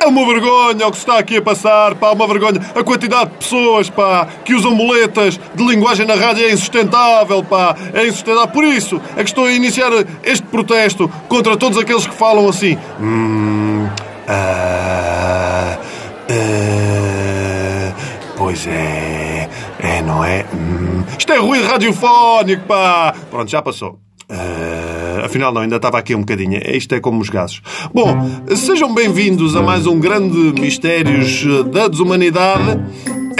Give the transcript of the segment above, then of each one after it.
É uma vergonha o que se está aqui a passar, pá, uma vergonha. A quantidade de pessoas, pá, que usam muletas de linguagem na rádio é insustentável, pá, é insustentável. Por isso é que estou a iniciar este protesto contra todos aqueles que falam assim. Hum, ah, ah, pois é, é, não é? Hum, isto é ruído radiofónico, pá. Pronto, já passou. Ah, afinal, não, ainda estava aqui um bocadinho. Isto é como os gases. Bom, sejam bem-vindos a mais um grande Mistérios da Desumanidade.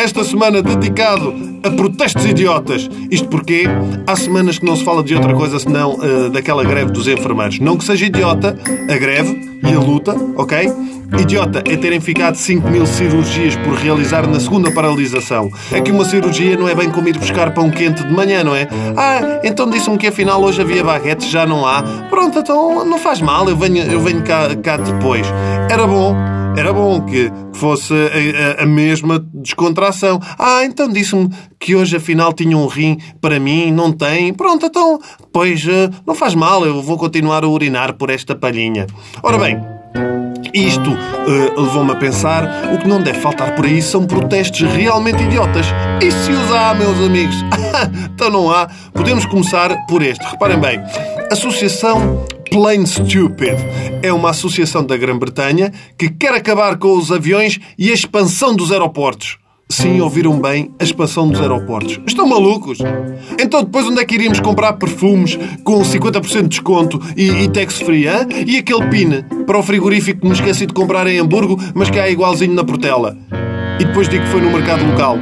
Esta semana dedicado a protestos idiotas. Isto porque há semanas que não se fala de outra coisa senão uh, daquela greve dos enfermeiros. Não que seja idiota a greve e a luta, ok? Idiota é terem ficado 5 mil cirurgias por realizar na segunda paralisação. É que uma cirurgia não é bem como ir buscar pão quente de manhã, não é? Ah, então disse-me que afinal hoje havia baguetes, já não há. Pronto, então não faz mal, eu venho, eu venho cá, cá depois. Era bom era bom que fosse a, a, a, mesma descontração. Ah, então disse-me que hoje afinal tinha um rim para mim, não tem. Pronto, então, pois uh, não faz mal, eu vou continuar a urinar por esta palhinha. Ora bem. Isto uh, levou-me a pensar: o que não deve faltar por aí são protestos realmente idiotas. E se os há, meus amigos? então não há. Podemos começar por este. Reparem bem: Associação Plain Stupid. É uma associação da Grã-Bretanha que quer acabar com os aviões e a expansão dos aeroportos. Sim, ouviram bem, a expansão dos aeroportos. Estão malucos? Então depois onde é que iríamos comprar perfumes com 50% de desconto e, e tax-free? E aquele pin para o frigorífico que me esqueci de comprar em Hamburgo, mas que há igualzinho na Portela? E depois digo que foi no mercado local.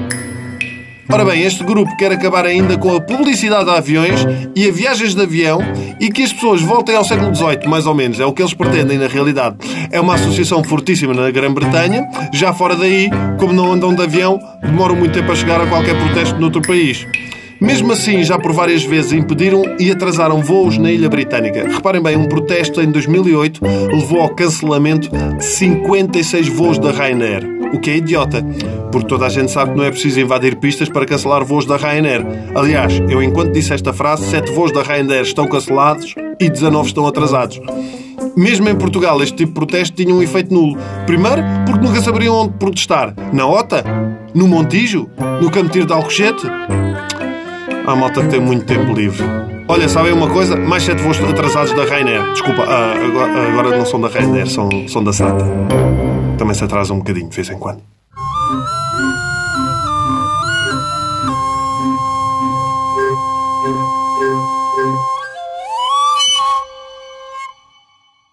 Ora bem, este grupo quer acabar ainda com a publicidade a aviões e a viagens de avião e que as pessoas voltem ao século XVIII, mais ou menos. É o que eles pretendem, na realidade. É uma associação fortíssima na Grã-Bretanha. Já fora daí, como não andam de avião, demoram muito tempo a chegar a qualquer protesto noutro país. Mesmo assim, já por várias vezes impediram e atrasaram voos na Ilha Britânica. Reparem bem, um protesto em 2008 levou ao cancelamento de 56 voos da Ryanair o que é idiota, porque toda a gente sabe que não é preciso invadir pistas para cancelar voos da Ryanair. Aliás, eu enquanto disse esta frase, sete voos da Ryanair estão cancelados e 19 estão atrasados. Mesmo em Portugal, este tipo de protesto tinha um efeito nulo. Primeiro, porque nunca saberiam onde protestar. Na Ota? No Montijo? No Campo de Alcochete? A malta tem muito tempo livre. Olha, sabem uma coisa? Mais sete voos atrasados da Ryanair. Desculpa, ah, agora, agora não são da Ryanair, são, são da SATA também se atrasa um bocadinho de vez em quando.